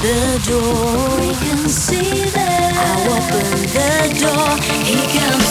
the door. We can see that. I open the door. He comes.